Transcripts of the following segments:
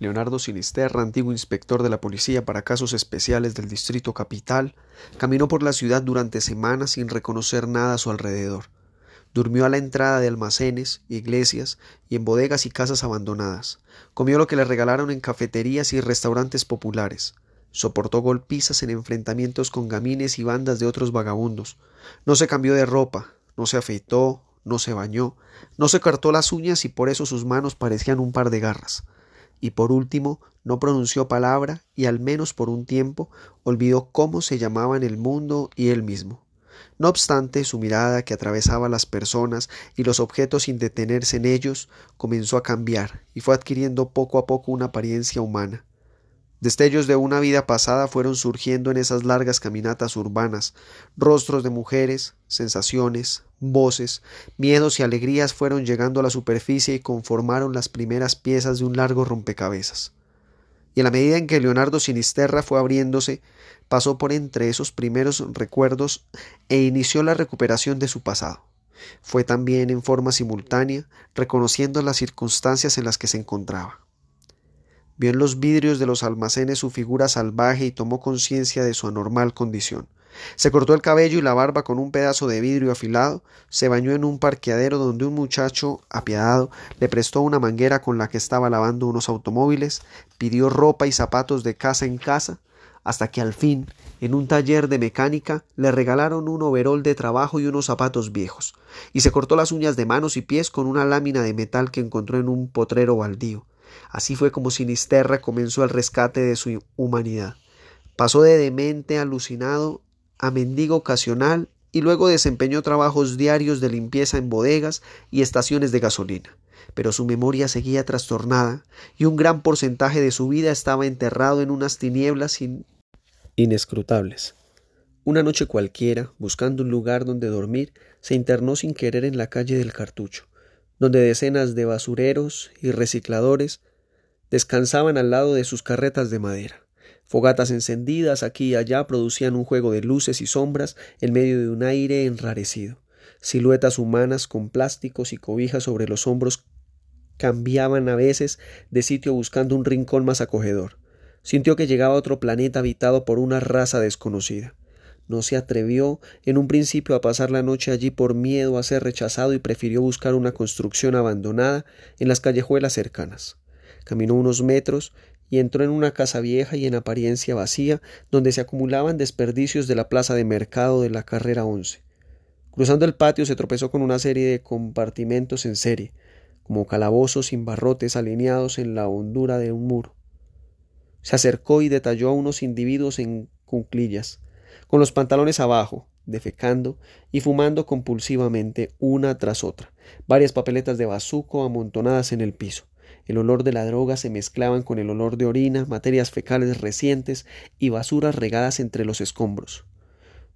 Leonardo Sinisterra, antiguo inspector de la policía para casos especiales del Distrito Capital, caminó por la ciudad durante semanas sin reconocer nada a su alrededor. Durmió a la entrada de almacenes, iglesias y en bodegas y casas abandonadas. Comió lo que le regalaron en cafeterías y restaurantes populares. Soportó golpizas en enfrentamientos con gamines y bandas de otros vagabundos. No se cambió de ropa, no se afeitó, no se bañó, no se cortó las uñas y por eso sus manos parecían un par de garras. Y por último, no pronunció palabra y al menos por un tiempo olvidó cómo se llamaban el mundo y él mismo. No obstante, su mirada, que atravesaba las personas y los objetos sin detenerse en ellos, comenzó a cambiar y fue adquiriendo poco a poco una apariencia humana. Destellos de una vida pasada fueron surgiendo en esas largas caminatas urbanas, rostros de mujeres, sensaciones, voces, miedos y alegrías fueron llegando a la superficie y conformaron las primeras piezas de un largo rompecabezas. Y a la medida en que Leonardo Sinisterra fue abriéndose, pasó por entre esos primeros recuerdos e inició la recuperación de su pasado. Fue también en forma simultánea, reconociendo las circunstancias en las que se encontraba. Vio en los vidrios de los almacenes su figura salvaje y tomó conciencia de su anormal condición. Se cortó el cabello y la barba con un pedazo de vidrio afilado, se bañó en un parqueadero donde un muchacho apiadado le prestó una manguera con la que estaba lavando unos automóviles, pidió ropa y zapatos de casa en casa, hasta que al fin, en un taller de mecánica, le regalaron un overol de trabajo y unos zapatos viejos, y se cortó las uñas de manos y pies con una lámina de metal que encontró en un potrero baldío. Así fue como Sinisterra comenzó el rescate de su humanidad. Pasó de demente alucinado a mendigo ocasional y luego desempeñó trabajos diarios de limpieza en bodegas y estaciones de gasolina. Pero su memoria seguía trastornada y un gran porcentaje de su vida estaba enterrado en unas tinieblas inescrutables. Una noche cualquiera, buscando un lugar donde dormir, se internó sin querer en la calle del Cartucho, donde decenas de basureros y recicladores descansaban al lado de sus carretas de madera. Fogatas encendidas aquí y allá producían un juego de luces y sombras en medio de un aire enrarecido. Siluetas humanas con plásticos y cobijas sobre los hombros cambiaban a veces de sitio buscando un rincón más acogedor. Sintió que llegaba a otro planeta habitado por una raza desconocida. No se atrevió en un principio a pasar la noche allí por miedo a ser rechazado y prefirió buscar una construcción abandonada en las callejuelas cercanas. Caminó unos metros y entró en una casa vieja y en apariencia vacía, donde se acumulaban desperdicios de la plaza de mercado de la carrera once. Cruzando el patio se tropezó con una serie de compartimentos en serie, como calabozos sin barrotes alineados en la hondura de un muro. Se acercó y detalló a unos individuos en cunclillas, con los pantalones abajo, defecando y fumando compulsivamente una tras otra, varias papeletas de bazuco amontonadas en el piso. El olor de la droga se mezclaban con el olor de orina, materias fecales recientes y basuras regadas entre los escombros.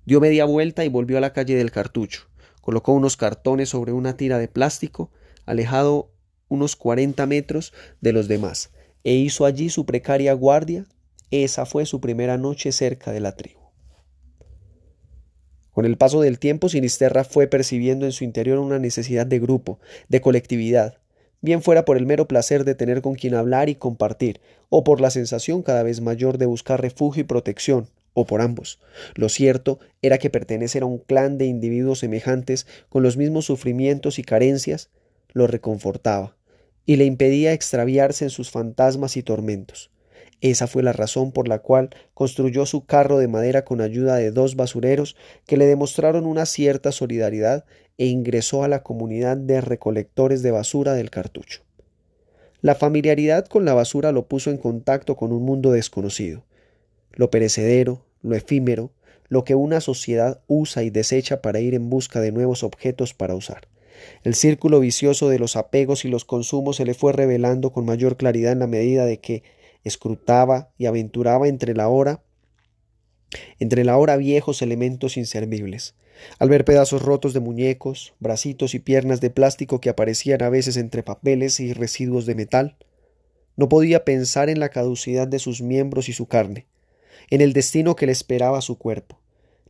Dio media vuelta y volvió a la calle del cartucho. Colocó unos cartones sobre una tira de plástico, alejado unos cuarenta metros de los demás, e hizo allí su precaria guardia. Esa fue su primera noche cerca de la tribu. Con el paso del tiempo, Sinisterra fue percibiendo en su interior una necesidad de grupo, de colectividad, bien fuera por el mero placer de tener con quien hablar y compartir, o por la sensación cada vez mayor de buscar refugio y protección, o por ambos. Lo cierto era que pertenecer a un clan de individuos semejantes con los mismos sufrimientos y carencias lo reconfortaba, y le impedía extraviarse en sus fantasmas y tormentos. Esa fue la razón por la cual construyó su carro de madera con ayuda de dos basureros que le demostraron una cierta solidaridad e ingresó a la comunidad de recolectores de basura del cartucho. La familiaridad con la basura lo puso en contacto con un mundo desconocido, lo perecedero, lo efímero, lo que una sociedad usa y desecha para ir en busca de nuevos objetos para usar. El círculo vicioso de los apegos y los consumos se le fue revelando con mayor claridad en la medida de que escrutaba y aventuraba entre la hora entre la hora viejos elementos inservibles, al ver pedazos rotos de muñecos, bracitos y piernas de plástico que aparecían a veces entre papeles y residuos de metal, no podía pensar en la caducidad de sus miembros y su carne, en el destino que le esperaba su cuerpo.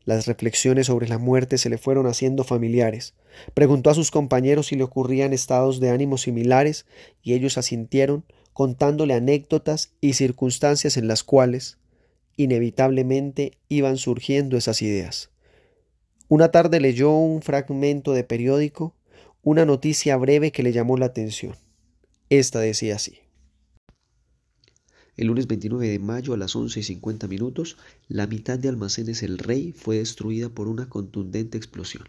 Las reflexiones sobre la muerte se le fueron haciendo familiares. Preguntó a sus compañeros si le ocurrían estados de ánimo similares y ellos asintieron contándole anécdotas y circunstancias en las cuales, inevitablemente, iban surgiendo esas ideas. Una tarde leyó un fragmento de periódico, una noticia breve que le llamó la atención. Esta decía así. El lunes 29 de mayo a las 11 y 50 minutos, la mitad de Almacenes El Rey fue destruida por una contundente explosión.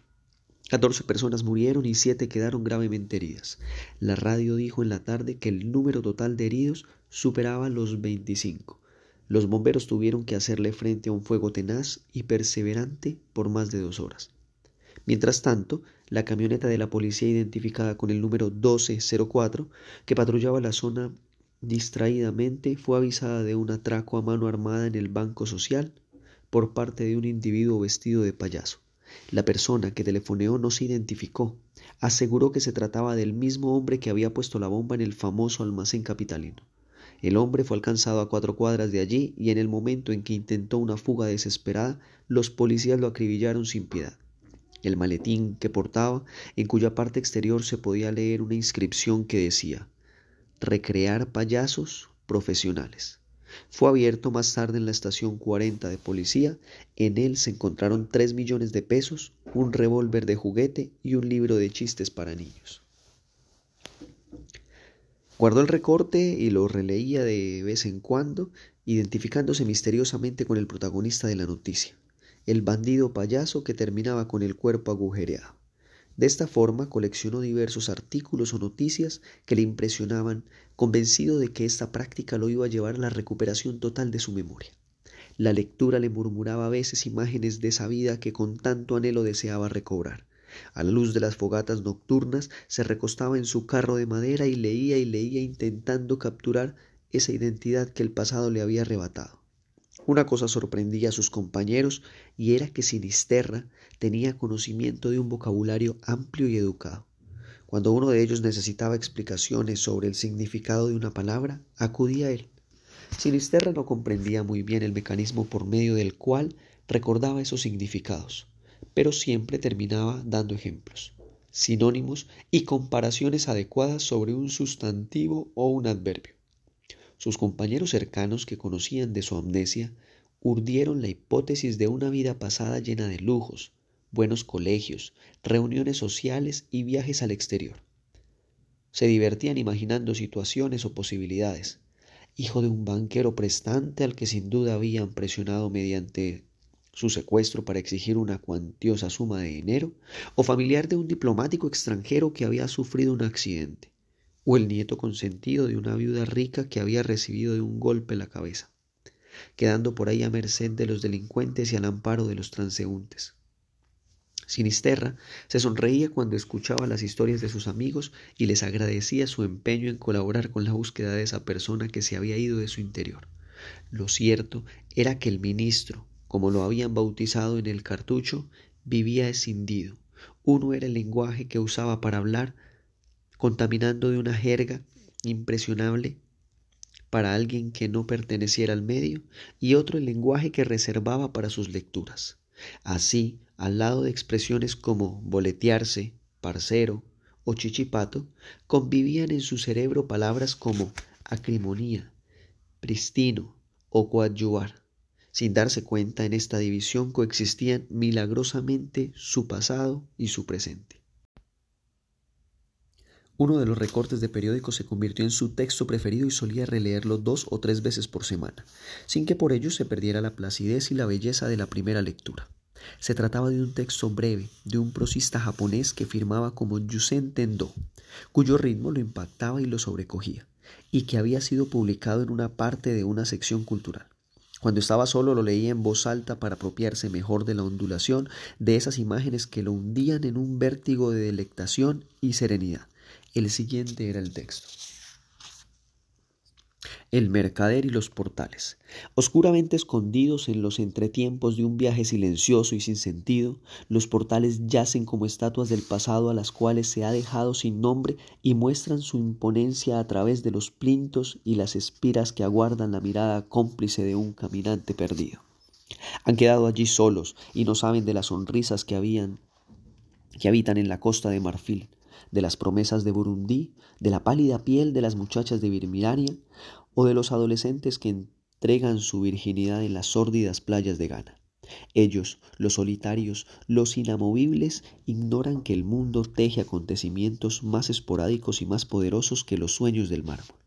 14 personas murieron y 7 quedaron gravemente heridas. La radio dijo en la tarde que el número total de heridos superaba los 25. Los bomberos tuvieron que hacerle frente a un fuego tenaz y perseverante por más de dos horas. Mientras tanto, la camioneta de la policía identificada con el número 1204, que patrullaba la zona distraídamente, fue avisada de un atraco a mano armada en el Banco Social por parte de un individuo vestido de payaso. La persona que telefoneó no se identificó. Aseguró que se trataba del mismo hombre que había puesto la bomba en el famoso almacén capitalino. El hombre fue alcanzado a cuatro cuadras de allí y en el momento en que intentó una fuga desesperada, los policías lo acribillaron sin piedad. El maletín que portaba, en cuya parte exterior se podía leer una inscripción que decía Recrear payasos profesionales. Fue abierto más tarde en la estación 40 de policía. En él se encontraron 3 millones de pesos, un revólver de juguete y un libro de chistes para niños. Guardó el recorte y lo releía de vez en cuando, identificándose misteriosamente con el protagonista de la noticia, el bandido payaso que terminaba con el cuerpo agujereado. De esta forma coleccionó diversos artículos o noticias que le impresionaban, convencido de que esta práctica lo iba a llevar a la recuperación total de su memoria. La lectura le murmuraba a veces imágenes de esa vida que con tanto anhelo deseaba recobrar. A la luz de las fogatas nocturnas se recostaba en su carro de madera y leía y leía intentando capturar esa identidad que el pasado le había arrebatado. Una cosa sorprendía a sus compañeros y era que Sinisterra tenía conocimiento de un vocabulario amplio y educado. Cuando uno de ellos necesitaba explicaciones sobre el significado de una palabra, acudía a él. Sinisterra no comprendía muy bien el mecanismo por medio del cual recordaba esos significados, pero siempre terminaba dando ejemplos, sinónimos y comparaciones adecuadas sobre un sustantivo o un adverbio. Sus compañeros cercanos que conocían de su amnesia urdieron la hipótesis de una vida pasada llena de lujos, buenos colegios, reuniones sociales y viajes al exterior. Se divertían imaginando situaciones o posibilidades. Hijo de un banquero prestante al que sin duda habían presionado mediante su secuestro para exigir una cuantiosa suma de dinero, o familiar de un diplomático extranjero que había sufrido un accidente o el nieto consentido de una viuda rica que había recibido de un golpe la cabeza, quedando por ahí a merced de los delincuentes y al amparo de los transeúntes. Sinisterra se sonreía cuando escuchaba las historias de sus amigos y les agradecía su empeño en colaborar con la búsqueda de esa persona que se había ido de su interior. Lo cierto era que el ministro, como lo habían bautizado en el cartucho, vivía escindido. Uno era el lenguaje que usaba para hablar contaminando de una jerga impresionable para alguien que no perteneciera al medio y otro el lenguaje que reservaba para sus lecturas. Así, al lado de expresiones como boletearse, parcero o chichipato, convivían en su cerebro palabras como acrimonía, pristino o coadyuvar. Sin darse cuenta, en esta división coexistían milagrosamente su pasado y su presente. Uno de los recortes de periódico se convirtió en su texto preferido y solía releerlo dos o tres veces por semana, sin que por ello se perdiera la placidez y la belleza de la primera lectura. Se trataba de un texto breve, de un prosista japonés que firmaba como Yusen Tendo, cuyo ritmo lo impactaba y lo sobrecogía, y que había sido publicado en una parte de una sección cultural. Cuando estaba solo lo leía en voz alta para apropiarse mejor de la ondulación de esas imágenes que lo hundían en un vértigo de delectación y serenidad el siguiente era el texto. El mercader y los portales. Oscuramente escondidos en los entretiempos de un viaje silencioso y sin sentido, los portales yacen como estatuas del pasado a las cuales se ha dejado sin nombre y muestran su imponencia a través de los plintos y las espiras que aguardan la mirada cómplice de un caminante perdido. Han quedado allí solos y no saben de las sonrisas que habían que habitan en la costa de Marfil, de las promesas de Burundi, de la pálida piel de las muchachas de Birmania o de los adolescentes que entregan su virginidad en las sórdidas playas de Ghana. Ellos, los solitarios, los inamovibles, ignoran que el mundo teje acontecimientos más esporádicos y más poderosos que los sueños del mármol.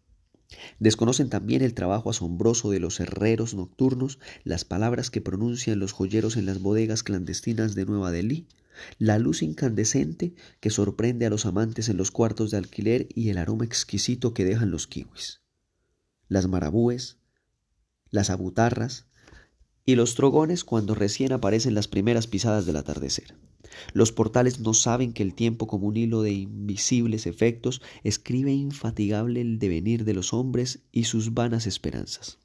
Desconocen también el trabajo asombroso de los herreros nocturnos, las palabras que pronuncian los joyeros en las bodegas clandestinas de Nueva Delhi, la luz incandescente que sorprende a los amantes en los cuartos de alquiler y el aroma exquisito que dejan los kiwis. Las marabúes, las abutarras y los trogones cuando recién aparecen las primeras pisadas del atardecer. Los portales no saben que el tiempo como un hilo de invisibles efectos escribe infatigable el devenir de los hombres y sus vanas esperanzas.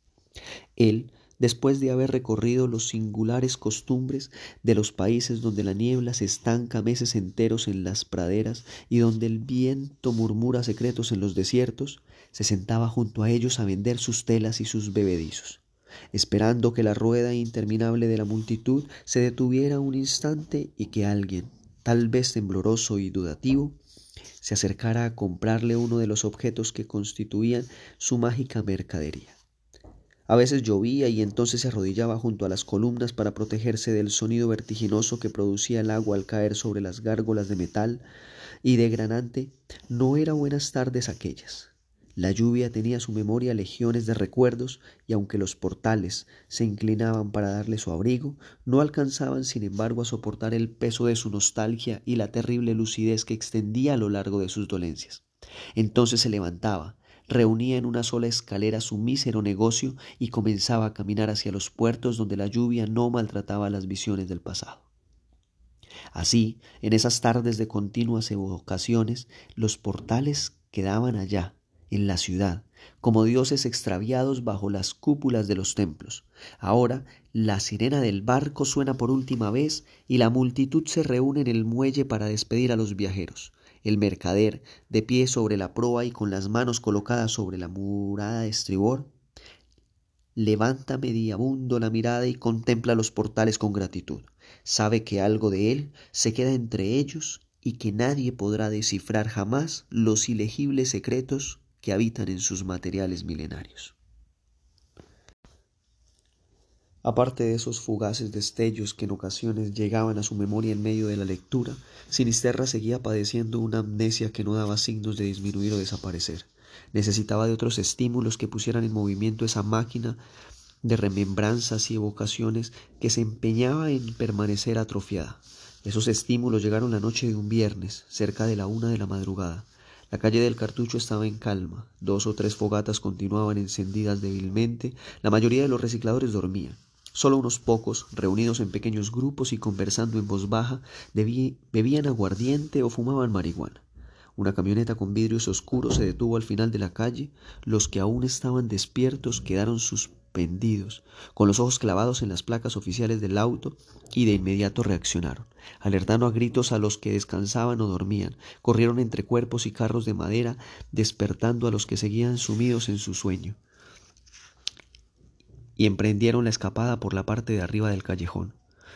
Él, después de haber recorrido los singulares costumbres de los países donde la niebla se estanca meses enteros en las praderas y donde el viento murmura secretos en los desiertos, se sentaba junto a ellos a vender sus telas y sus bebedizos esperando que la rueda interminable de la multitud se detuviera un instante y que alguien, tal vez tembloroso y dudativo, se acercara a comprarle uno de los objetos que constituían su mágica mercadería. A veces llovía y entonces se arrodillaba junto a las columnas para protegerse del sonido vertiginoso que producía el agua al caer sobre las gárgolas de metal, y de granante no era buenas tardes aquellas. La lluvia tenía a su memoria legiones de recuerdos y aunque los portales se inclinaban para darle su abrigo, no alcanzaban sin embargo a soportar el peso de su nostalgia y la terrible lucidez que extendía a lo largo de sus dolencias. Entonces se levantaba, reunía en una sola escalera su mísero negocio y comenzaba a caminar hacia los puertos donde la lluvia no maltrataba las visiones del pasado. Así, en esas tardes de continuas evocaciones, los portales quedaban allá, en la ciudad, como dioses extraviados bajo las cúpulas de los templos. Ahora la sirena del barco suena por última vez y la multitud se reúne en el muelle para despedir a los viajeros. El mercader, de pie sobre la proa y con las manos colocadas sobre la murada de estribor, levanta mediabundo la mirada y contempla los portales con gratitud. Sabe que algo de él se queda entre ellos y que nadie podrá descifrar jamás los ilegibles secretos que habitan en sus materiales milenarios. Aparte de esos fugaces destellos que en ocasiones llegaban a su memoria en medio de la lectura, Sinisterra seguía padeciendo una amnesia que no daba signos de disminuir o desaparecer. Necesitaba de otros estímulos que pusieran en movimiento esa máquina de remembranzas y evocaciones que se empeñaba en permanecer atrofiada. Esos estímulos llegaron la noche de un viernes, cerca de la una de la madrugada. La calle del Cartucho estaba en calma, dos o tres fogatas continuaban encendidas débilmente, la mayoría de los recicladores dormían. Solo unos pocos, reunidos en pequeños grupos y conversando en voz baja, bebían aguardiente o fumaban marihuana. Una camioneta con vidrios oscuros se detuvo al final de la calle. Los que aún estaban despiertos quedaron suspendidos, con los ojos clavados en las placas oficiales del auto, y de inmediato reaccionaron, alertando a gritos a los que descansaban o dormían. Corrieron entre cuerpos y carros de madera, despertando a los que seguían sumidos en su sueño, y emprendieron la escapada por la parte de arriba del callejón.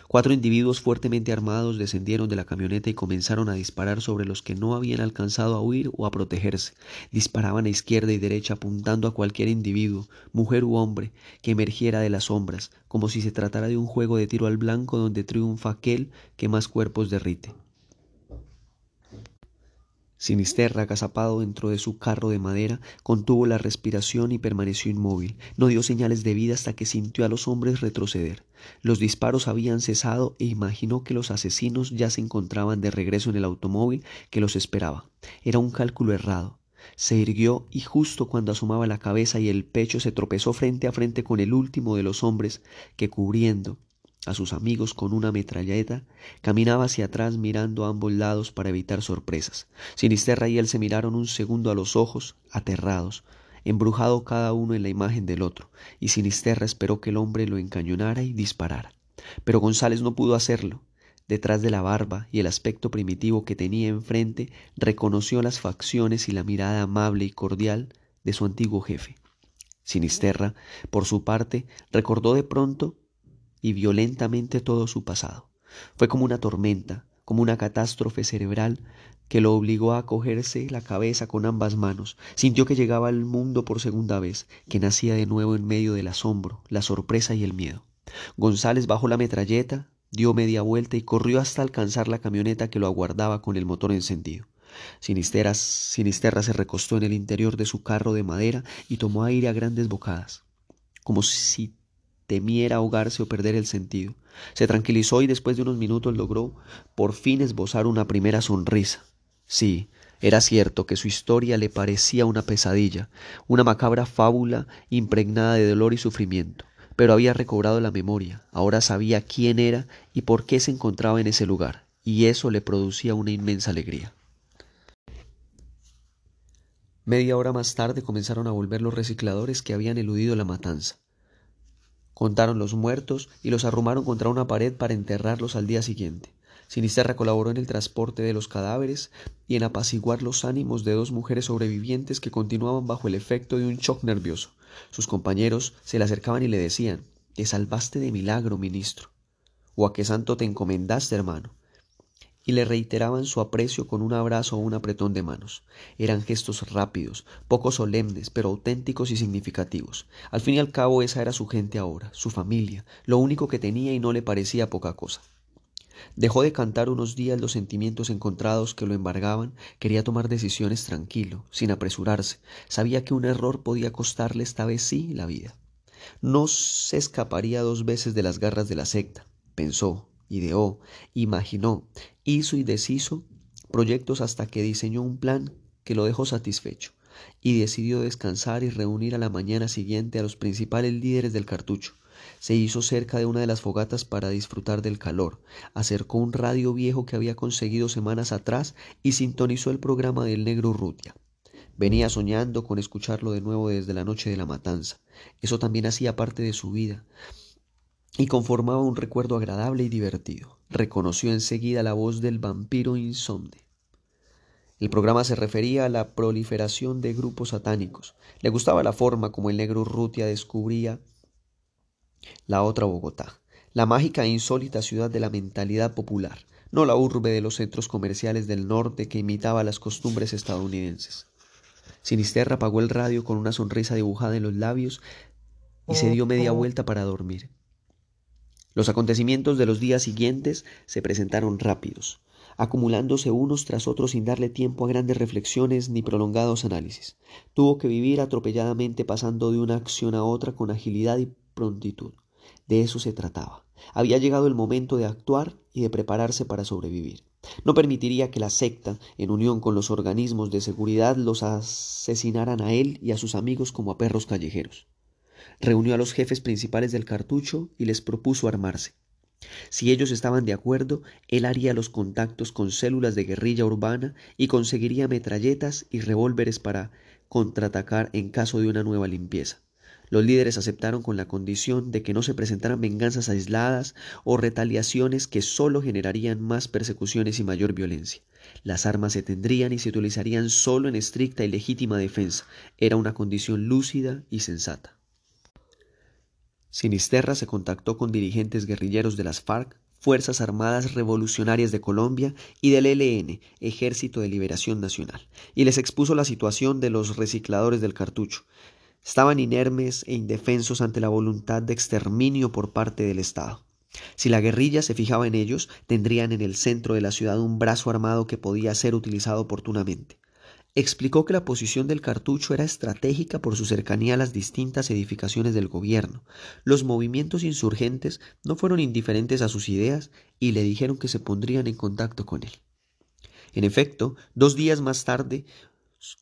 Cuatro individuos fuertemente armados descendieron de la camioneta y comenzaron a disparar sobre los que no habían alcanzado a huir o a protegerse. Disparaban a izquierda y derecha apuntando a cualquier individuo, mujer u hombre, que emergiera de las sombras, como si se tratara de un juego de tiro al blanco donde triunfa aquel que más cuerpos derrite. Sinisterra, agazapado dentro de su carro de madera, contuvo la respiración y permaneció inmóvil. No dio señales de vida hasta que sintió a los hombres retroceder. Los disparos habían cesado e imaginó que los asesinos ya se encontraban de regreso en el automóvil que los esperaba. Era un cálculo errado. Se irguió y justo cuando asomaba la cabeza y el pecho se tropezó frente a frente con el último de los hombres que cubriendo a sus amigos con una metralleta, caminaba hacia atrás mirando a ambos lados para evitar sorpresas. Sinisterra y él se miraron un segundo a los ojos, aterrados, embrujado cada uno en la imagen del otro, y Sinisterra esperó que el hombre lo encañonara y disparara. Pero González no pudo hacerlo. Detrás de la barba y el aspecto primitivo que tenía enfrente, reconoció las facciones y la mirada amable y cordial de su antiguo jefe. Sinisterra, por su parte, recordó de pronto y violentamente todo su pasado. Fue como una tormenta, como una catástrofe cerebral que lo obligó a cogerse la cabeza con ambas manos. Sintió que llegaba al mundo por segunda vez, que nacía de nuevo en medio del asombro, la sorpresa y el miedo. González bajó la metralleta, dio media vuelta y corrió hasta alcanzar la camioneta que lo aguardaba con el motor encendido. Sinisteras, Sinisterra se recostó en el interior de su carro de madera y tomó aire a grandes bocadas, como si temiera ahogarse o perder el sentido. Se tranquilizó y después de unos minutos logró por fin esbozar una primera sonrisa. Sí, era cierto que su historia le parecía una pesadilla, una macabra fábula impregnada de dolor y sufrimiento, pero había recobrado la memoria, ahora sabía quién era y por qué se encontraba en ese lugar, y eso le producía una inmensa alegría. Media hora más tarde comenzaron a volver los recicladores que habían eludido la matanza. Contaron los muertos y los arrumaron contra una pared para enterrarlos al día siguiente. Sinisterra colaboró en el transporte de los cadáveres y en apaciguar los ánimos de dos mujeres sobrevivientes que continuaban bajo el efecto de un shock nervioso. Sus compañeros se le acercaban y le decían Te salvaste de milagro, ministro. o a qué santo te encomendaste, hermano y le reiteraban su aprecio con un abrazo o un apretón de manos. Eran gestos rápidos, poco solemnes, pero auténticos y significativos. Al fin y al cabo esa era su gente ahora, su familia, lo único que tenía y no le parecía poca cosa. Dejó de cantar unos días los sentimientos encontrados que lo embargaban, quería tomar decisiones tranquilo, sin apresurarse, sabía que un error podía costarle esta vez sí la vida. No se escaparía dos veces de las garras de la secta, pensó, ideó, imaginó, hizo y deshizo proyectos hasta que diseñó un plan que lo dejó satisfecho y decidió descansar y reunir a la mañana siguiente a los principales líderes del cartucho. Se hizo cerca de una de las fogatas para disfrutar del calor, acercó un radio viejo que había conseguido semanas atrás y sintonizó el programa del negro Rutia. Venía soñando con escucharlo de nuevo desde la noche de la matanza. Eso también hacía parte de su vida y conformaba un recuerdo agradable y divertido. Reconoció enseguida la voz del vampiro insomne. El programa se refería a la proliferación de grupos satánicos. Le gustaba la forma como el negro Rutia descubría la otra Bogotá, la mágica e insólita ciudad de la mentalidad popular, no la urbe de los centros comerciales del norte que imitaba las costumbres estadounidenses. Sinisterra apagó el radio con una sonrisa dibujada en los labios y se dio media vuelta para dormir. Los acontecimientos de los días siguientes se presentaron rápidos, acumulándose unos tras otros sin darle tiempo a grandes reflexiones ni prolongados análisis. Tuvo que vivir atropelladamente pasando de una acción a otra con agilidad y prontitud. De eso se trataba. Había llegado el momento de actuar y de prepararse para sobrevivir. No permitiría que la secta, en unión con los organismos de seguridad, los asesinaran a él y a sus amigos como a perros callejeros reunió a los jefes principales del cartucho y les propuso armarse. Si ellos estaban de acuerdo, él haría los contactos con células de guerrilla urbana y conseguiría metralletas y revólveres para contraatacar en caso de una nueva limpieza. Los líderes aceptaron con la condición de que no se presentaran venganzas aisladas o retaliaciones que sólo generarían más persecuciones y mayor violencia. Las armas se tendrían y se utilizarían sólo en estricta y legítima defensa. Era una condición lúcida y sensata. Sinisterra se contactó con dirigentes guerrilleros de las FARC, Fuerzas Armadas Revolucionarias de Colombia y del ELN, Ejército de Liberación Nacional, y les expuso la situación de los recicladores del cartucho. Estaban inermes e indefensos ante la voluntad de exterminio por parte del Estado. Si la guerrilla se fijaba en ellos, tendrían en el centro de la ciudad un brazo armado que podía ser utilizado oportunamente explicó que la posición del cartucho era estratégica por su cercanía a las distintas edificaciones del gobierno. Los movimientos insurgentes no fueron indiferentes a sus ideas y le dijeron que se pondrían en contacto con él. En efecto, dos días más tarde,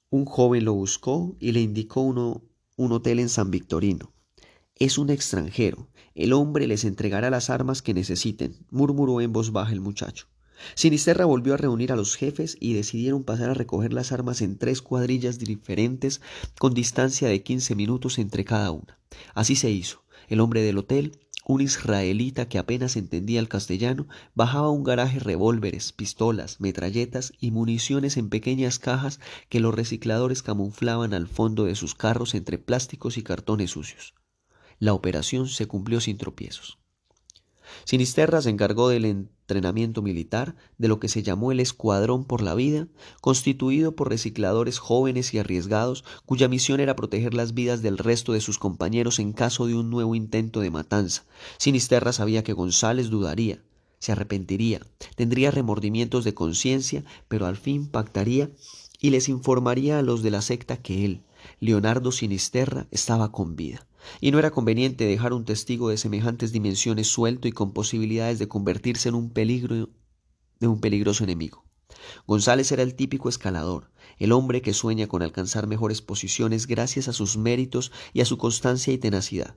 un joven lo buscó y le indicó uno, un hotel en San Victorino. Es un extranjero. El hombre les entregará las armas que necesiten, murmuró en voz baja el muchacho. Sinisterra volvió a reunir a los jefes y decidieron pasar a recoger las armas en tres cuadrillas diferentes con distancia de quince minutos entre cada una. Así se hizo. El hombre del hotel, un israelita que apenas entendía el castellano, bajaba a un garaje revólveres, pistolas, metralletas y municiones en pequeñas cajas que los recicladores camuflaban al fondo de sus carros entre plásticos y cartones sucios. La operación se cumplió sin tropiezos. Sinisterra se encargó del entrenamiento militar de lo que se llamó el Escuadrón por la Vida, constituido por recicladores jóvenes y arriesgados, cuya misión era proteger las vidas del resto de sus compañeros en caso de un nuevo intento de matanza. Sinisterra sabía que González dudaría, se arrepentiría, tendría remordimientos de conciencia, pero al fin pactaría y les informaría a los de la secta que él, Leonardo Sinisterra, estaba con vida y no era conveniente dejar un testigo de semejantes dimensiones suelto y con posibilidades de convertirse en un peligro de un peligroso enemigo. González era el típico escalador, el hombre que sueña con alcanzar mejores posiciones gracias a sus méritos y a su constancia y tenacidad.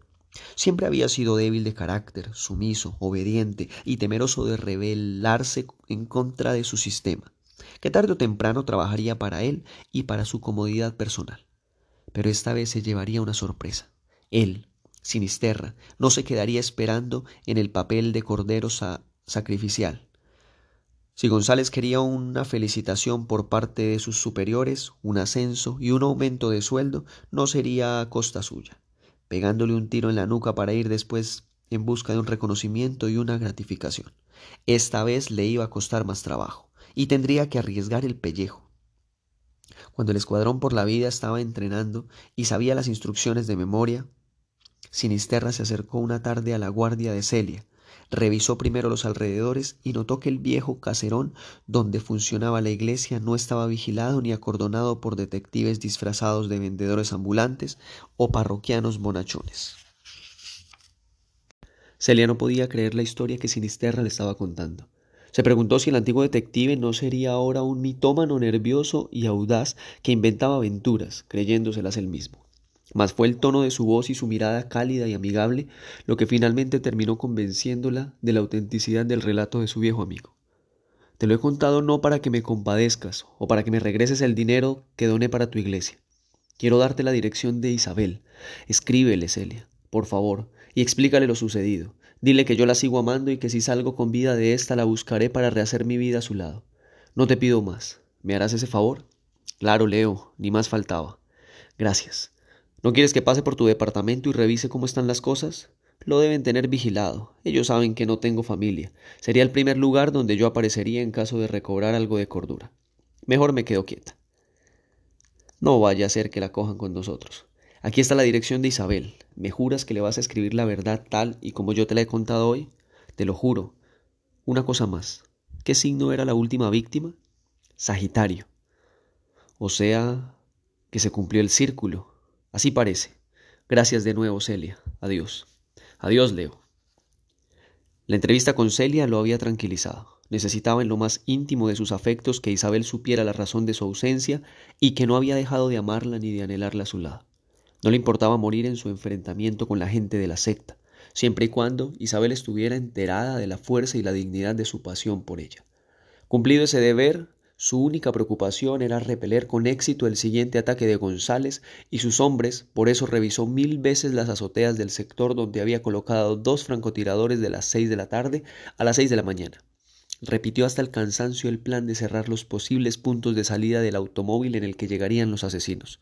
Siempre había sido débil de carácter, sumiso, obediente y temeroso de rebelarse en contra de su sistema, que tarde o temprano trabajaría para él y para su comodidad personal. Pero esta vez se llevaría una sorpresa. Él, Sinisterra, no se quedaría esperando en el papel de cordero sacrificial. Si González quería una felicitación por parte de sus superiores, un ascenso y un aumento de sueldo, no sería a costa suya, pegándole un tiro en la nuca para ir después en busca de un reconocimiento y una gratificación. Esta vez le iba a costar más trabajo, y tendría que arriesgar el pellejo. Cuando el escuadrón por la vida estaba entrenando y sabía las instrucciones de memoria, Sinisterra se acercó una tarde a la guardia de Celia, revisó primero los alrededores y notó que el viejo caserón donde funcionaba la iglesia no estaba vigilado ni acordonado por detectives disfrazados de vendedores ambulantes o parroquianos bonachones. Celia no podía creer la historia que Sinisterra le estaba contando. Se preguntó si el antiguo detective no sería ahora un mitómano nervioso y audaz que inventaba aventuras, creyéndoselas él mismo mas fue el tono de su voz y su mirada cálida y amigable lo que finalmente terminó convenciéndola de la autenticidad del relato de su viejo amigo. Te lo he contado no para que me compadezcas o para que me regreses el dinero que doné para tu iglesia. Quiero darte la dirección de Isabel. Escríbele, Celia, por favor, y explícale lo sucedido. Dile que yo la sigo amando y que si salgo con vida de ésta la buscaré para rehacer mi vida a su lado. No te pido más. ¿Me harás ese favor? Claro, Leo, ni más faltaba. Gracias. ¿No quieres que pase por tu departamento y revise cómo están las cosas? Lo deben tener vigilado. Ellos saben que no tengo familia. Sería el primer lugar donde yo aparecería en caso de recobrar algo de cordura. Mejor me quedo quieta. No vaya a ser que la cojan con nosotros. Aquí está la dirección de Isabel. ¿Me juras que le vas a escribir la verdad tal y como yo te la he contado hoy? Te lo juro. Una cosa más. ¿Qué signo era la última víctima? Sagitario. O sea, que se cumplió el círculo. Así parece. Gracias de nuevo, Celia. Adiós. Adiós, Leo. La entrevista con Celia lo había tranquilizado. Necesitaba en lo más íntimo de sus afectos que Isabel supiera la razón de su ausencia y que no había dejado de amarla ni de anhelarla a su lado. No le importaba morir en su enfrentamiento con la gente de la secta, siempre y cuando Isabel estuviera enterada de la fuerza y la dignidad de su pasión por ella. Cumplido ese deber, su única preocupación era repeler con éxito el siguiente ataque de González y sus hombres, por eso revisó mil veces las azoteas del sector donde había colocado dos francotiradores de las seis de la tarde a las seis de la mañana. Repitió hasta el cansancio el plan de cerrar los posibles puntos de salida del automóvil en el que llegarían los asesinos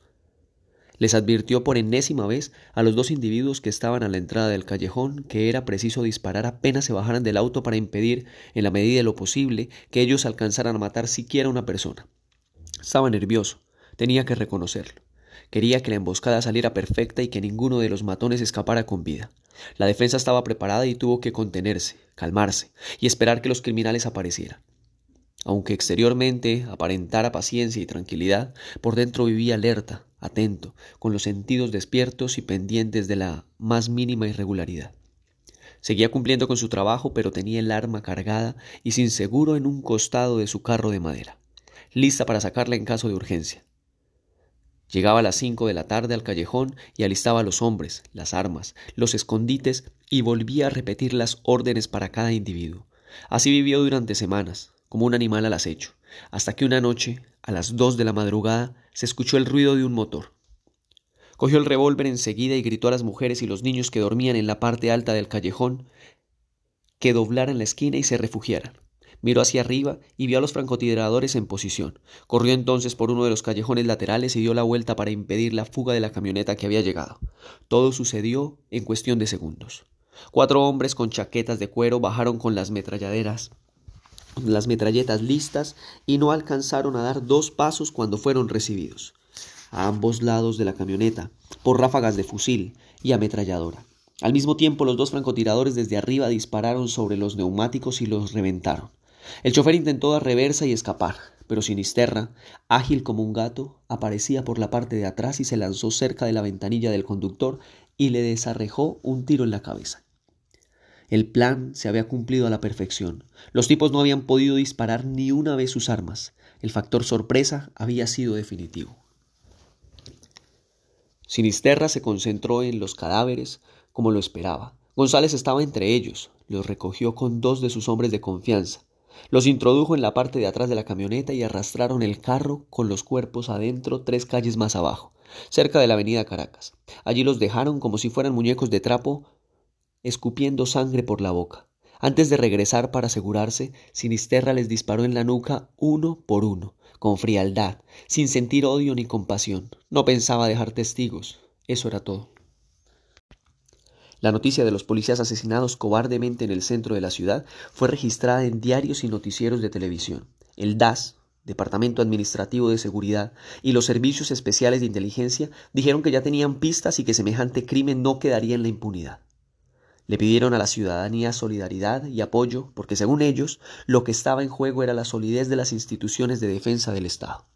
les advirtió por enésima vez a los dos individuos que estaban a la entrada del callejón que era preciso disparar apenas se bajaran del auto para impedir, en la medida de lo posible, que ellos alcanzaran a matar siquiera una persona. Estaba nervioso, tenía que reconocerlo. Quería que la emboscada saliera perfecta y que ninguno de los matones escapara con vida. La defensa estaba preparada y tuvo que contenerse, calmarse y esperar que los criminales aparecieran. Aunque exteriormente aparentara paciencia y tranquilidad, por dentro vivía alerta, atento, con los sentidos despiertos y pendientes de la más mínima irregularidad. Seguía cumpliendo con su trabajo, pero tenía el arma cargada y sin seguro en un costado de su carro de madera, lista para sacarla en caso de urgencia. Llegaba a las cinco de la tarde al callejón y alistaba a los hombres, las armas, los escondites y volvía a repetir las órdenes para cada individuo. Así vivió durante semanas, como un animal al acecho, hasta que una noche, a las dos de la madrugada, se escuchó el ruido de un motor. Cogió el revólver enseguida y gritó a las mujeres y los niños que dormían en la parte alta del callejón que doblaran la esquina y se refugiaran. Miró hacia arriba y vio a los francotiradores en posición. Corrió entonces por uno de los callejones laterales y dio la vuelta para impedir la fuga de la camioneta que había llegado. Todo sucedió en cuestión de segundos. Cuatro hombres con chaquetas de cuero bajaron con las metralladeras, las metralletas listas y no alcanzaron a dar dos pasos cuando fueron recibidos, a ambos lados de la camioneta, por ráfagas de fusil y ametralladora. Al mismo tiempo, los dos francotiradores desde arriba dispararon sobre los neumáticos y los reventaron. El chofer intentó dar reversa y escapar, pero Sinisterra, ágil como un gato, aparecía por la parte de atrás y se lanzó cerca de la ventanilla del conductor y le desarrejó un tiro en la cabeza. El plan se había cumplido a la perfección. Los tipos no habían podido disparar ni una vez sus armas. El factor sorpresa había sido definitivo. Sinisterra se concentró en los cadáveres como lo esperaba. González estaba entre ellos. Los recogió con dos de sus hombres de confianza. Los introdujo en la parte de atrás de la camioneta y arrastraron el carro con los cuerpos adentro tres calles más abajo, cerca de la avenida Caracas. Allí los dejaron como si fueran muñecos de trapo escupiendo sangre por la boca. Antes de regresar para asegurarse, Sinisterra les disparó en la nuca uno por uno, con frialdad, sin sentir odio ni compasión. No pensaba dejar testigos. Eso era todo. La noticia de los policías asesinados cobardemente en el centro de la ciudad fue registrada en diarios y noticieros de televisión. El DAS, Departamento Administrativo de Seguridad, y los servicios especiales de inteligencia dijeron que ya tenían pistas y que semejante crimen no quedaría en la impunidad. Le pidieron a la ciudadanía solidaridad y apoyo porque, según ellos, lo que estaba en juego era la solidez de las instituciones de defensa del Estado.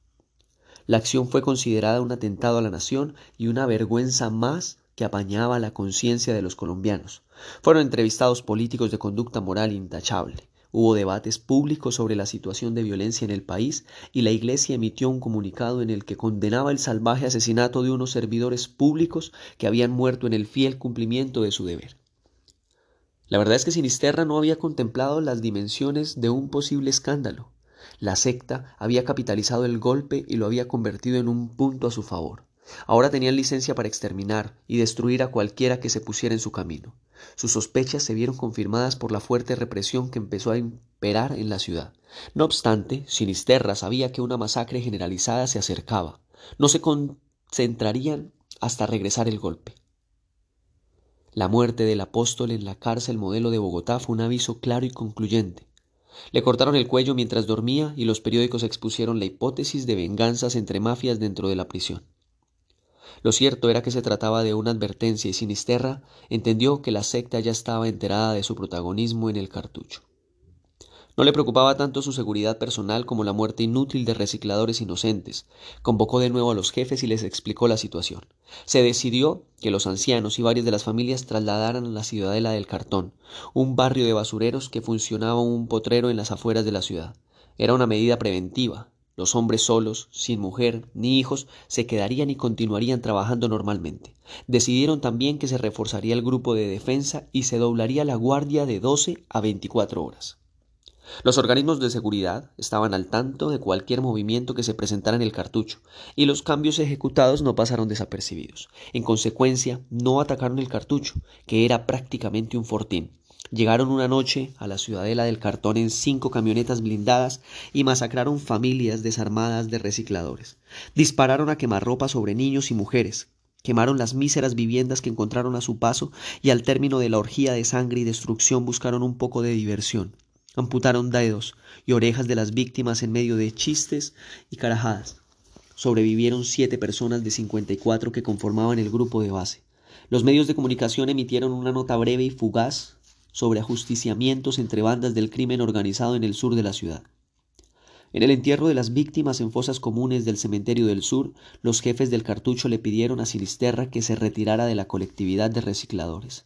La acción fue considerada un atentado a la nación y una vergüenza más que apañaba la conciencia de los colombianos. Fueron entrevistados políticos de conducta moral intachable. Hubo debates públicos sobre la situación de violencia en el país y la Iglesia emitió un comunicado en el que condenaba el salvaje asesinato de unos servidores públicos que habían muerto en el fiel cumplimiento de su deber. La verdad es que Sinisterra no había contemplado las dimensiones de un posible escándalo. La secta había capitalizado el golpe y lo había convertido en un punto a su favor. Ahora tenían licencia para exterminar y destruir a cualquiera que se pusiera en su camino. Sus sospechas se vieron confirmadas por la fuerte represión que empezó a imperar en la ciudad. No obstante, Sinisterra sabía que una masacre generalizada se acercaba. No se concentrarían hasta regresar el golpe. La muerte del apóstol en la cárcel modelo de Bogotá fue un aviso claro y concluyente. Le cortaron el cuello mientras dormía y los periódicos expusieron la hipótesis de venganzas entre mafias dentro de la prisión. Lo cierto era que se trataba de una advertencia y Sinisterra entendió que la secta ya estaba enterada de su protagonismo en el cartucho. No le preocupaba tanto su seguridad personal como la muerte inútil de recicladores inocentes. Convocó de nuevo a los jefes y les explicó la situación. Se decidió que los ancianos y varias de las familias trasladaran a la ciudadela del cartón, un barrio de basureros que funcionaba un potrero en las afueras de la ciudad. Era una medida preventiva. Los hombres solos, sin mujer ni hijos, se quedarían y continuarían trabajando normalmente. Decidieron también que se reforzaría el grupo de defensa y se doblaría la guardia de 12 a 24 horas. Los organismos de seguridad estaban al tanto de cualquier movimiento que se presentara en el cartucho, y los cambios ejecutados no pasaron desapercibidos. En consecuencia, no atacaron el cartucho, que era prácticamente un fortín. Llegaron una noche a la ciudadela del cartón en cinco camionetas blindadas y masacraron familias desarmadas de recicladores. Dispararon a quemarropa sobre niños y mujeres, Quemaron las míseras viviendas que encontraron a su paso y al término de la orgía de sangre y destrucción buscaron un poco de diversión. Amputaron dedos y orejas de las víctimas en medio de chistes y carajadas. Sobrevivieron siete personas de 54 que conformaban el grupo de base. Los medios de comunicación emitieron una nota breve y fugaz sobre ajusticiamientos entre bandas del crimen organizado en el sur de la ciudad. En el entierro de las víctimas en fosas comunes del cementerio del sur, los jefes del cartucho le pidieron a Sinisterra que se retirara de la colectividad de recicladores.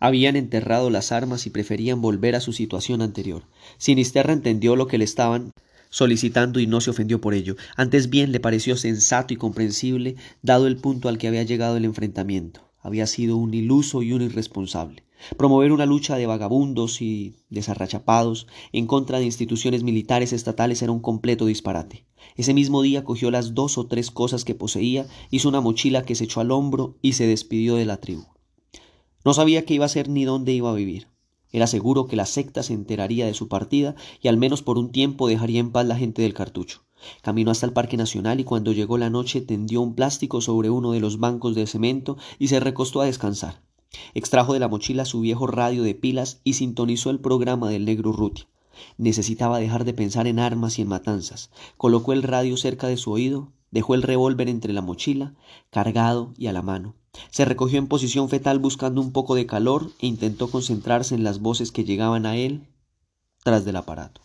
Habían enterrado las armas y preferían volver a su situación anterior. Sinisterra entendió lo que le estaban solicitando y no se ofendió por ello. Antes bien le pareció sensato y comprensible, dado el punto al que había llegado el enfrentamiento. Había sido un iluso y un irresponsable. Promover una lucha de vagabundos y desarrachapados en contra de instituciones militares estatales era un completo disparate. Ese mismo día cogió las dos o tres cosas que poseía, hizo una mochila que se echó al hombro y se despidió de la tribu. No sabía qué iba a hacer ni dónde iba a vivir. Era seguro que la secta se enteraría de su partida y al menos por un tiempo dejaría en paz la gente del cartucho. Caminó hasta el Parque Nacional y cuando llegó la noche tendió un plástico sobre uno de los bancos de cemento y se recostó a descansar. Extrajo de la mochila su viejo radio de pilas y sintonizó el programa del negro Ruti. Necesitaba dejar de pensar en armas y en matanzas. Colocó el radio cerca de su oído, dejó el revólver entre la mochila, cargado y a la mano. Se recogió en posición fetal buscando un poco de calor e intentó concentrarse en las voces que llegaban a él tras del aparato.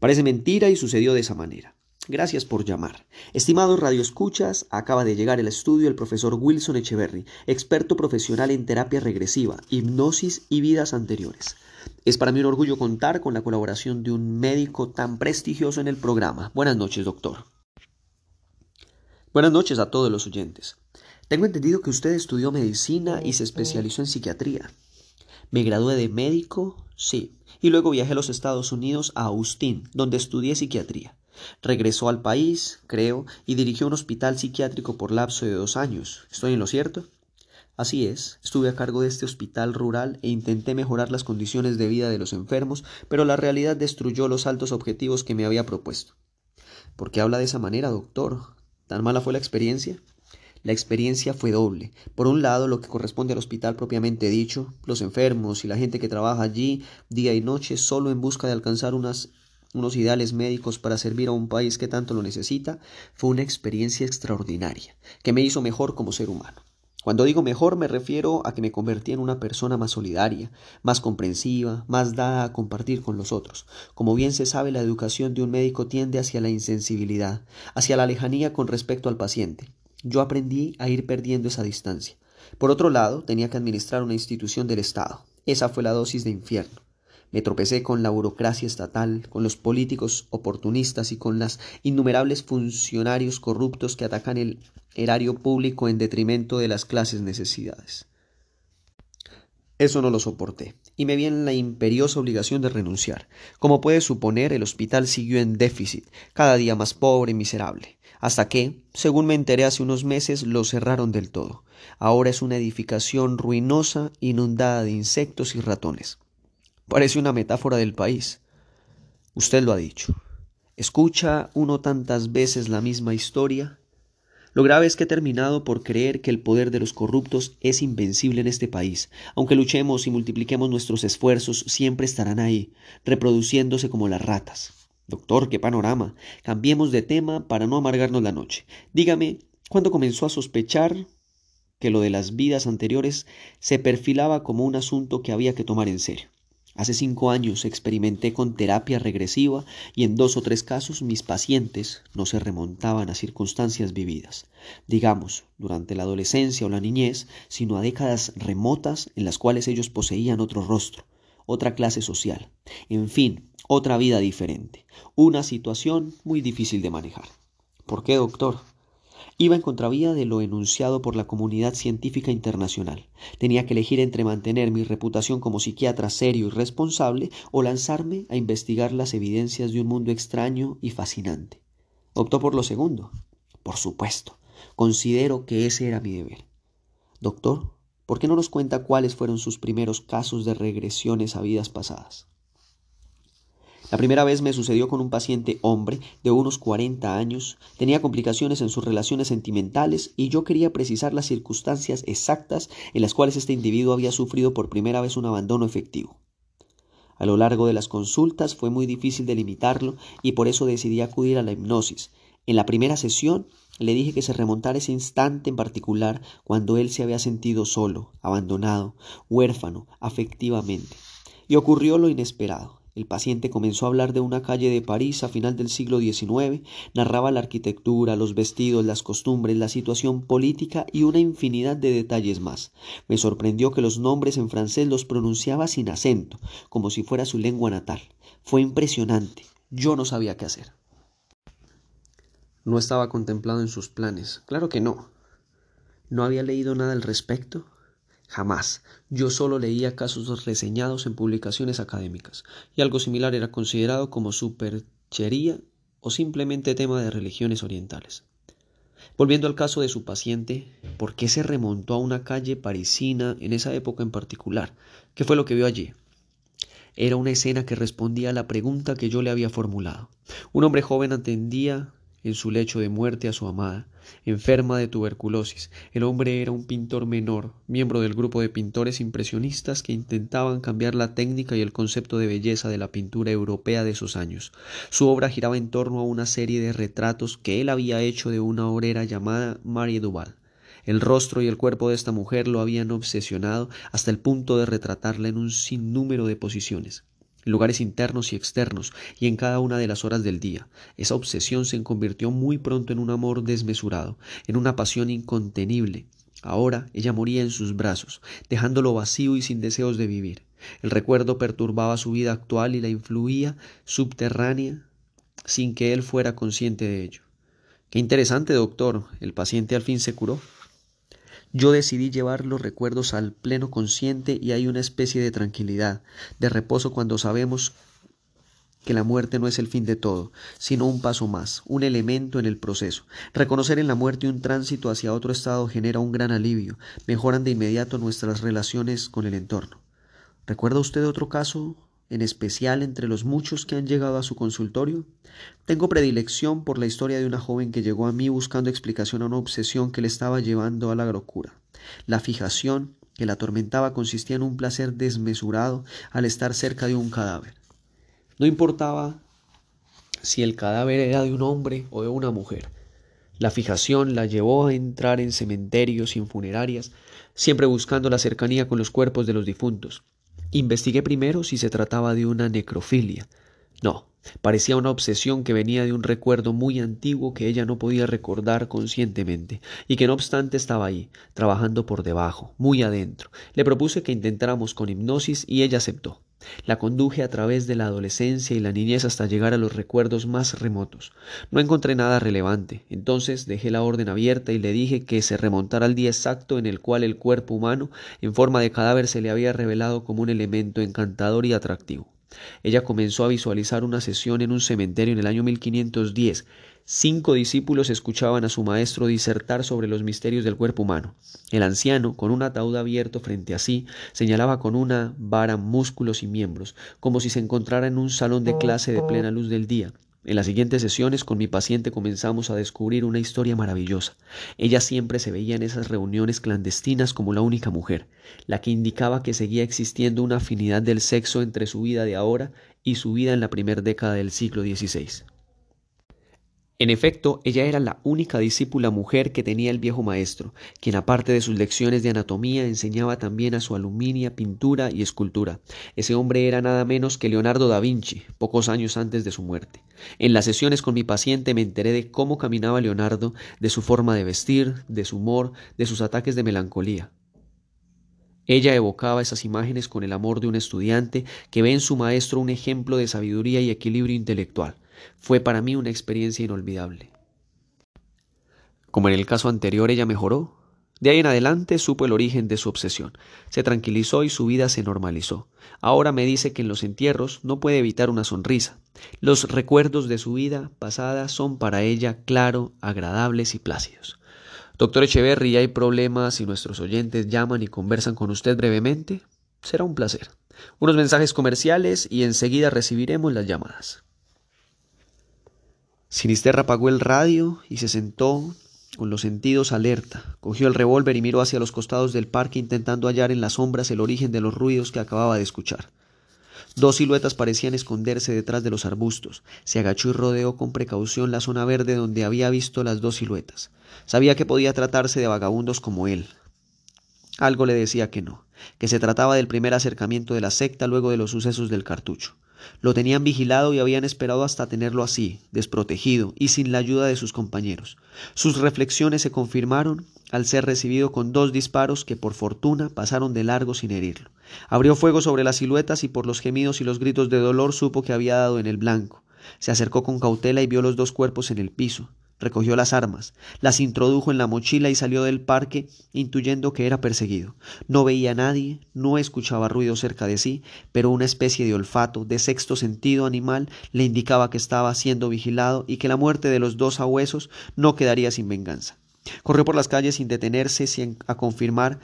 Parece mentira y sucedió de esa manera. Gracias por llamar. Estimados radioescuchas, acaba de llegar al estudio el profesor Wilson Echeverry, experto profesional en terapia regresiva, hipnosis y vidas anteriores. Es para mí un orgullo contar con la colaboración de un médico tan prestigioso en el programa. Buenas noches, doctor. Buenas noches a todos los oyentes. Tengo entendido que usted estudió medicina y se especializó en psiquiatría. Me gradué de médico, sí, y luego viajé a los Estados Unidos a Austin, donde estudié psiquiatría. Regresó al país, creo, y dirigió un hospital psiquiátrico por lapso de dos años. ¿Estoy en lo cierto? Así es, estuve a cargo de este hospital rural e intenté mejorar las condiciones de vida de los enfermos, pero la realidad destruyó los altos objetivos que me había propuesto. ¿Por qué habla de esa manera, doctor? ¿Tan mala fue la experiencia? La experiencia fue doble. Por un lado, lo que corresponde al hospital propiamente dicho, los enfermos y la gente que trabaja allí día y noche solo en busca de alcanzar unos ideales médicos para servir a un país que tanto lo necesita, fue una experiencia extraordinaria, que me hizo mejor como ser humano. Cuando digo mejor me refiero a que me convertí en una persona más solidaria, más comprensiva, más dada a compartir con los otros. Como bien se sabe, la educación de un médico tiende hacia la insensibilidad, hacia la lejanía con respecto al paciente. Yo aprendí a ir perdiendo esa distancia. Por otro lado, tenía que administrar una institución del Estado. Esa fue la dosis de infierno. Me tropecé con la burocracia estatal, con los políticos oportunistas y con las innumerables funcionarios corruptos que atacan el erario público en detrimento de las clases necesidades. Eso no lo soporté, y me vi en la imperiosa obligación de renunciar. Como puede suponer, el hospital siguió en déficit, cada día más pobre y miserable, hasta que, según me enteré hace unos meses, lo cerraron del todo. Ahora es una edificación ruinosa, inundada de insectos y ratones. Parece una metáfora del país. Usted lo ha dicho. ¿Escucha uno tantas veces la misma historia? Lo grave es que he terminado por creer que el poder de los corruptos es invencible en este país. Aunque luchemos y multipliquemos nuestros esfuerzos, siempre estarán ahí, reproduciéndose como las ratas. Doctor, qué panorama. Cambiemos de tema para no amargarnos la noche. Dígame, ¿cuándo comenzó a sospechar que lo de las vidas anteriores se perfilaba como un asunto que había que tomar en serio? Hace cinco años experimenté con terapia regresiva y en dos o tres casos mis pacientes no se remontaban a circunstancias vividas, digamos, durante la adolescencia o la niñez, sino a décadas remotas en las cuales ellos poseían otro rostro, otra clase social, en fin, otra vida diferente, una situación muy difícil de manejar. ¿Por qué, doctor? Iba en contravía de lo enunciado por la comunidad científica internacional. Tenía que elegir entre mantener mi reputación como psiquiatra serio y responsable o lanzarme a investigar las evidencias de un mundo extraño y fascinante. Optó por lo segundo. Por supuesto. Considero que ese era mi deber. Doctor, ¿por qué no nos cuenta cuáles fueron sus primeros casos de regresiones a vidas pasadas? La primera vez me sucedió con un paciente hombre de unos 40 años, tenía complicaciones en sus relaciones sentimentales y yo quería precisar las circunstancias exactas en las cuales este individuo había sufrido por primera vez un abandono efectivo. A lo largo de las consultas fue muy difícil delimitarlo y por eso decidí acudir a la hipnosis. En la primera sesión le dije que se remontara ese instante en particular cuando él se había sentido solo, abandonado, huérfano, afectivamente. Y ocurrió lo inesperado. El paciente comenzó a hablar de una calle de París a final del siglo XIX, narraba la arquitectura, los vestidos, las costumbres, la situación política y una infinidad de detalles más. Me sorprendió que los nombres en francés los pronunciaba sin acento, como si fuera su lengua natal. Fue impresionante. Yo no sabía qué hacer. No estaba contemplado en sus planes. Claro que no. ¿No había leído nada al respecto? Jamás. Yo solo leía casos reseñados en publicaciones académicas, y algo similar era considerado como superchería o simplemente tema de religiones orientales. Volviendo al caso de su paciente, ¿por qué se remontó a una calle parisina en esa época en particular? ¿Qué fue lo que vio allí? Era una escena que respondía a la pregunta que yo le había formulado. Un hombre joven atendía en su lecho de muerte a su amada, enferma de tuberculosis. El hombre era un pintor menor, miembro del grupo de pintores impresionistas que intentaban cambiar la técnica y el concepto de belleza de la pintura europea de esos años. Su obra giraba en torno a una serie de retratos que él había hecho de una obrera llamada Marie Duval. El rostro y el cuerpo de esta mujer lo habían obsesionado hasta el punto de retratarla en un sinnúmero de posiciones lugares internos y externos, y en cada una de las horas del día. Esa obsesión se convirtió muy pronto en un amor desmesurado, en una pasión incontenible. Ahora ella moría en sus brazos, dejándolo vacío y sin deseos de vivir. El recuerdo perturbaba su vida actual y la influía subterránea sin que él fuera consciente de ello. Qué interesante, doctor. El paciente al fin se curó. Yo decidí llevar los recuerdos al pleno consciente y hay una especie de tranquilidad, de reposo cuando sabemos que la muerte no es el fin de todo, sino un paso más, un elemento en el proceso. Reconocer en la muerte un tránsito hacia otro estado genera un gran alivio, mejoran de inmediato nuestras relaciones con el entorno. ¿Recuerda usted otro caso en especial entre los muchos que han llegado a su consultorio? Tengo predilección por la historia de una joven que llegó a mí buscando explicación a una obsesión que le estaba llevando a la locura. La fijación que la atormentaba consistía en un placer desmesurado al estar cerca de un cadáver. No importaba si el cadáver era de un hombre o de una mujer. La fijación la llevó a entrar en cementerios y en funerarias, siempre buscando la cercanía con los cuerpos de los difuntos. Investigué primero si se trataba de una necrofilia. No, parecía una obsesión que venía de un recuerdo muy antiguo que ella no podía recordar conscientemente, y que no obstante estaba ahí, trabajando por debajo, muy adentro. Le propuse que intentáramos con hipnosis y ella aceptó. La conduje a través de la adolescencia y la niñez hasta llegar a los recuerdos más remotos. No encontré nada relevante. Entonces dejé la orden abierta y le dije que se remontara al día exacto en el cual el cuerpo humano, en forma de cadáver, se le había revelado como un elemento encantador y atractivo. Ella comenzó a visualizar una sesión en un cementerio en el año 1510 Cinco discípulos escuchaban a su maestro disertar sobre los misterios del cuerpo humano. El anciano, con un ataúd abierto frente a sí, señalaba con una vara músculos y miembros, como si se encontrara en un salón de clase de plena luz del día. En las siguientes sesiones con mi paciente comenzamos a descubrir una historia maravillosa. Ella siempre se veía en esas reuniones clandestinas como la única mujer, la que indicaba que seguía existiendo una afinidad del sexo entre su vida de ahora y su vida en la primera década del siglo XVI. En efecto, ella era la única discípula mujer que tenía el viejo maestro, quien aparte de sus lecciones de anatomía enseñaba también a su aluminia pintura y escultura. Ese hombre era nada menos que Leonardo da Vinci, pocos años antes de su muerte. En las sesiones con mi paciente me enteré de cómo caminaba Leonardo, de su forma de vestir, de su humor, de sus ataques de melancolía. Ella evocaba esas imágenes con el amor de un estudiante que ve en su maestro un ejemplo de sabiduría y equilibrio intelectual. Fue para mí una experiencia inolvidable. Como en el caso anterior ella mejoró, de ahí en adelante supo el origen de su obsesión, se tranquilizó y su vida se normalizó. Ahora me dice que en los entierros no puede evitar una sonrisa. Los recuerdos de su vida pasada son para ella, claro, agradables y plácidos. Doctor Echeverry, ¿hay problemas si nuestros oyentes llaman y conversan con usted brevemente? Será un placer. Unos mensajes comerciales y enseguida recibiremos las llamadas. Sinisterra apagó el radio y se sentó con los sentidos alerta. Cogió el revólver y miró hacia los costados del parque intentando hallar en las sombras el origen de los ruidos que acababa de escuchar. Dos siluetas parecían esconderse detrás de los arbustos. Se agachó y rodeó con precaución la zona verde donde había visto las dos siluetas. Sabía que podía tratarse de vagabundos como él. Algo le decía que no, que se trataba del primer acercamiento de la secta luego de los sucesos del cartucho. Lo tenían vigilado y habían esperado hasta tenerlo así, desprotegido y sin la ayuda de sus compañeros. Sus reflexiones se confirmaron al ser recibido con dos disparos que por fortuna pasaron de largo sin herirlo. Abrió fuego sobre las siluetas y por los gemidos y los gritos de dolor supo que había dado en el blanco. Se acercó con cautela y vio los dos cuerpos en el piso. Recogió las armas, las introdujo en la mochila y salió del parque intuyendo que era perseguido. No veía a nadie, no escuchaba ruido cerca de sí, pero una especie de olfato, de sexto sentido animal, le indicaba que estaba siendo vigilado y que la muerte de los dos abuesos no quedaría sin venganza. Corrió por las calles sin detenerse, sin a confirmar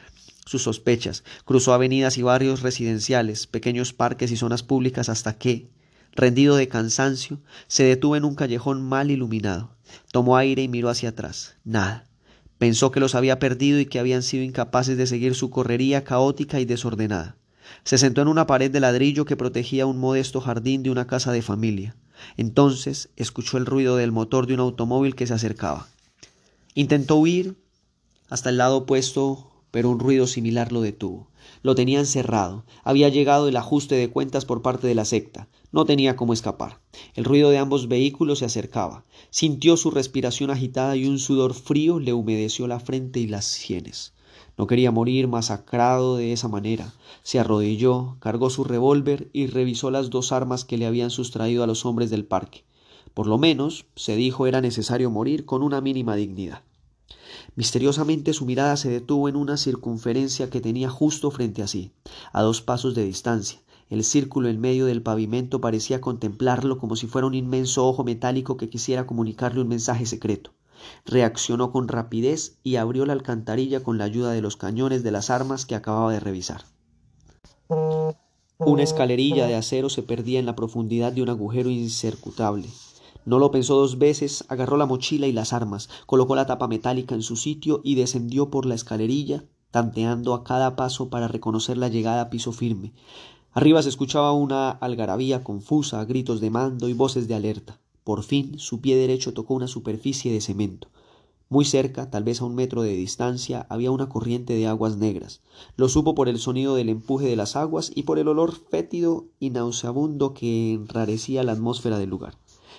sus sospechas. Cruzó avenidas y barrios residenciales, pequeños parques y zonas públicas hasta que, rendido de cansancio, se detuvo en un callejón mal iluminado. Tomó aire y miró hacia atrás. Nada. Pensó que los había perdido y que habían sido incapaces de seguir su correría caótica y desordenada. Se sentó en una pared de ladrillo que protegía un modesto jardín de una casa de familia. Entonces escuchó el ruido del motor de un automóvil que se acercaba. Intentó huir hasta el lado opuesto, pero un ruido similar lo detuvo. Lo tenía encerrado. Había llegado el ajuste de cuentas por parte de la secta. No tenía cómo escapar. El ruido de ambos vehículos se acercaba. Sintió su respiración agitada y un sudor frío le humedeció la frente y las sienes. No quería morir masacrado de esa manera. Se arrodilló, cargó su revólver y revisó las dos armas que le habían sustraído a los hombres del parque. Por lo menos, se dijo, era necesario morir con una mínima dignidad. Misteriosamente su mirada se detuvo en una circunferencia que tenía justo frente a sí, a dos pasos de distancia, el círculo en medio del pavimento parecía contemplarlo como si fuera un inmenso ojo metálico que quisiera comunicarle un mensaje secreto. Reaccionó con rapidez y abrió la alcantarilla con la ayuda de los cañones de las armas que acababa de revisar. Una escalerilla de acero se perdía en la profundidad de un agujero incercutable. No lo pensó dos veces, agarró la mochila y las armas, colocó la tapa metálica en su sitio y descendió por la escalerilla, tanteando a cada paso para reconocer la llegada a piso firme. Arriba se escuchaba una algarabía confusa, gritos de mando y voces de alerta. Por fin su pie derecho tocó una superficie de cemento. Muy cerca, tal vez a un metro de distancia, había una corriente de aguas negras. Lo supo por el sonido del empuje de las aguas y por el olor fétido y nauseabundo que enrarecía la atmósfera del lugar.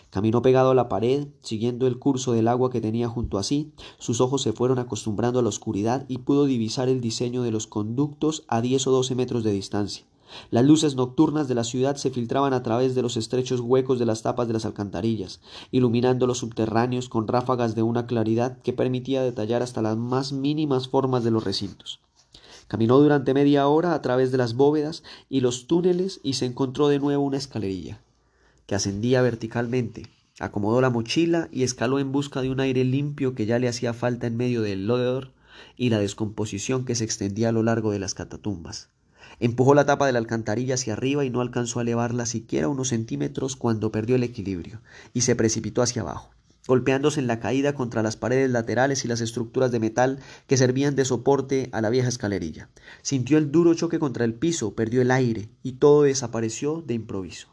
Caminó pegado a la pared, siguiendo el curso del agua que tenía junto a sí. Sus ojos se fueron acostumbrando a la oscuridad y pudo divisar el diseño de los conductos a diez o doce metros de distancia. Las luces nocturnas de la ciudad se filtraban a través de los estrechos huecos de las tapas de las alcantarillas, iluminando los subterráneos con ráfagas de una claridad que permitía detallar hasta las más mínimas formas de los recintos. Caminó durante media hora a través de las bóvedas y los túneles y se encontró de nuevo una escalerilla, que ascendía verticalmente. Acomodó la mochila y escaló en busca de un aire limpio que ya le hacía falta en medio del loder y la descomposición que se extendía a lo largo de las catatumbas. Empujó la tapa de la alcantarilla hacia arriba y no alcanzó a elevarla siquiera unos centímetros cuando perdió el equilibrio y se precipitó hacia abajo, golpeándose en la caída contra las paredes laterales y las estructuras de metal que servían de soporte a la vieja escalerilla. Sintió el duro choque contra el piso, perdió el aire y todo desapareció de improviso.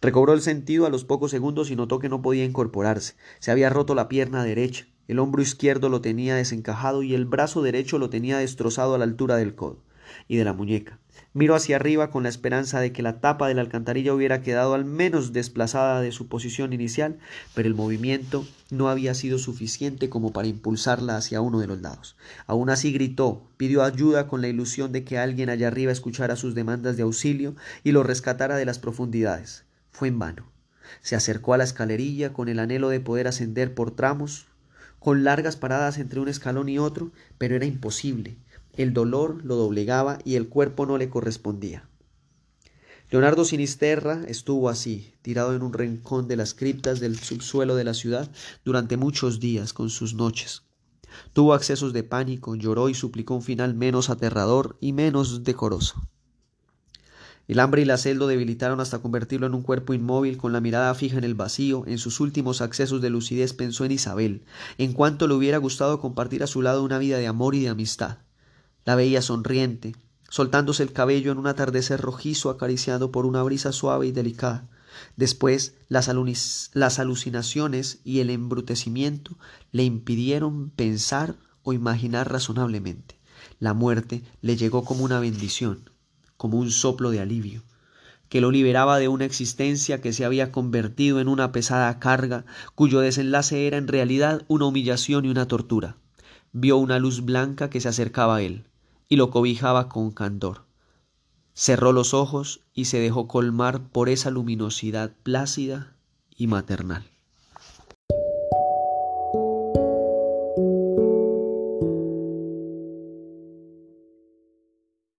Recobró el sentido a los pocos segundos y notó que no podía incorporarse. Se había roto la pierna derecha, el hombro izquierdo lo tenía desencajado y el brazo derecho lo tenía destrozado a la altura del codo y de la muñeca. Miró hacia arriba con la esperanza de que la tapa de la alcantarilla hubiera quedado al menos desplazada de su posición inicial, pero el movimiento no había sido suficiente como para impulsarla hacia uno de los lados. Aún así gritó, pidió ayuda con la ilusión de que alguien allá arriba escuchara sus demandas de auxilio y lo rescatara de las profundidades. Fue en vano. Se acercó a la escalerilla con el anhelo de poder ascender por tramos, con largas paradas entre un escalón y otro, pero era imposible. El dolor lo doblegaba y el cuerpo no le correspondía. Leonardo Sinisterra estuvo así, tirado en un rincón de las criptas del subsuelo de la ciudad durante muchos días con sus noches. Tuvo accesos de pánico, lloró y suplicó un final menos aterrador y menos decoroso. El hambre y la sed lo debilitaron hasta convertirlo en un cuerpo inmóvil con la mirada fija en el vacío. En sus últimos accesos de lucidez pensó en Isabel, en cuanto le hubiera gustado compartir a su lado una vida de amor y de amistad. La veía sonriente, soltándose el cabello en un atardecer rojizo acariciado por una brisa suave y delicada. Después las, alucinaciones y el embrutecimiento le impidieron pensar o imaginar razonablemente. La muerte le llegó como una bendición, como un soplo de alivio, que lo liberaba de una existencia que se había convertido en una pesada carga, cuyo desenlace era en realidad una humillación y una tortura. Vio una luz blanca que se acercaba a él y lo cobijaba con candor. Cerró los ojos y se dejó colmar por esa luminosidad plácida y maternal.